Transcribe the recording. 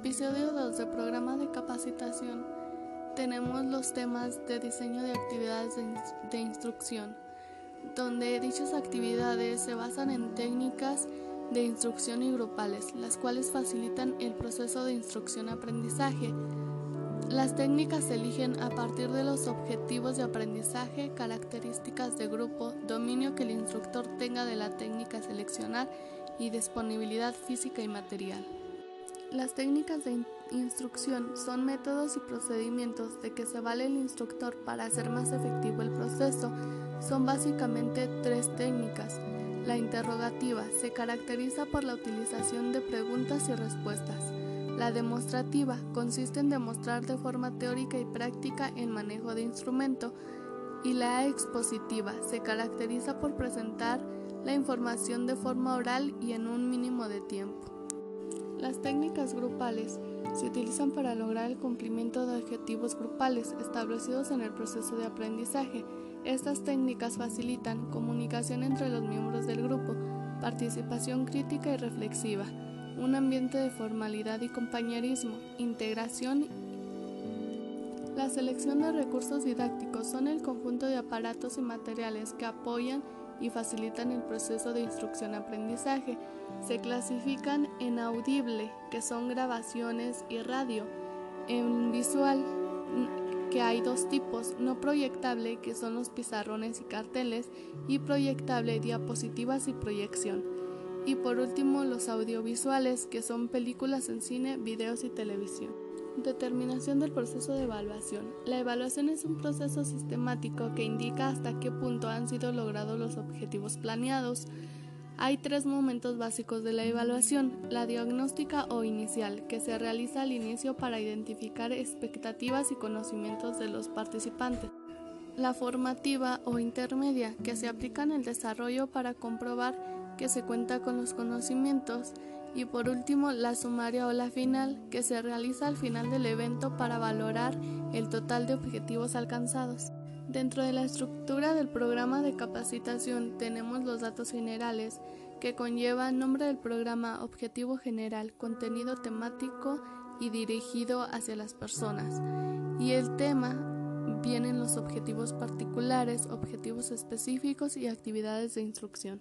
episodio 2 del programa de capacitación tenemos los temas de diseño de actividades de, instrucción, donde dichas actividades se basan en técnicas de instrucción y grupales, las cuales facilitan el proceso de instrucción-aprendizaje. Las técnicas se eligen a partir de los objetivos de aprendizaje, características de grupo, dominio que el instructor tenga de la técnica seleccionar y disponibilidad física y material. Las técnicas de instrucción son métodos y procedimientos de que se vale el instructor para hacer más efectivo el proceso. Son básicamente tres técnicas. La interrogativa se caracteriza por la utilización de preguntas y respuestas. La demostrativa consiste en demostrar de forma teórica y práctica el manejo de instrumento. Y la expositiva se caracteriza por presentar la información de forma oral y en un mínimo de tiempo. Las técnicas grupales se utilizan para lograr el cumplimiento de objetivos grupales establecidos en el proceso de aprendizaje. Estas técnicas facilitan comunicación entre los miembros del grupo, participación crítica y reflexiva, un ambiente de formalidad y compañerismo, integración la selección de recursos didácticos son el conjunto de aparatos y materiales que apoyan y facilitan el proceso de instrucción-aprendizaje. Se clasifican en audible, que son grabaciones, y radio. En visual, que hay dos tipos, no proyectable, que son los pizarrones y carteles, y proyectable, diapositivas y proyección. Y por último, los audiovisuales, que son películas en cine, videos y televisión. Determinación del proceso de evaluación. La evaluación es un proceso sistemático que indica hasta qué punto han sido logrados los objetivos planeados. Hay tres momentos básicos de la evaluación, la diagnóstica o inicial, que se realiza al inicio para identificar expectativas y conocimientos de los participantes. La formativa o intermedia, que se aplica en el desarrollo para comprobar que se cuenta con los conocimientos y por último, la sumaria o la final, que se realiza al final del evento para valorar el total de objetivos alcanzados. Dentro de la estructura del programa de capacitación tenemos los datos generales, que conllevan nombre del programa, objetivo general, contenido temático y dirigido hacia las personas. Y el tema vienen los objetivos particulares, objetivos específicos y actividades de instrucción.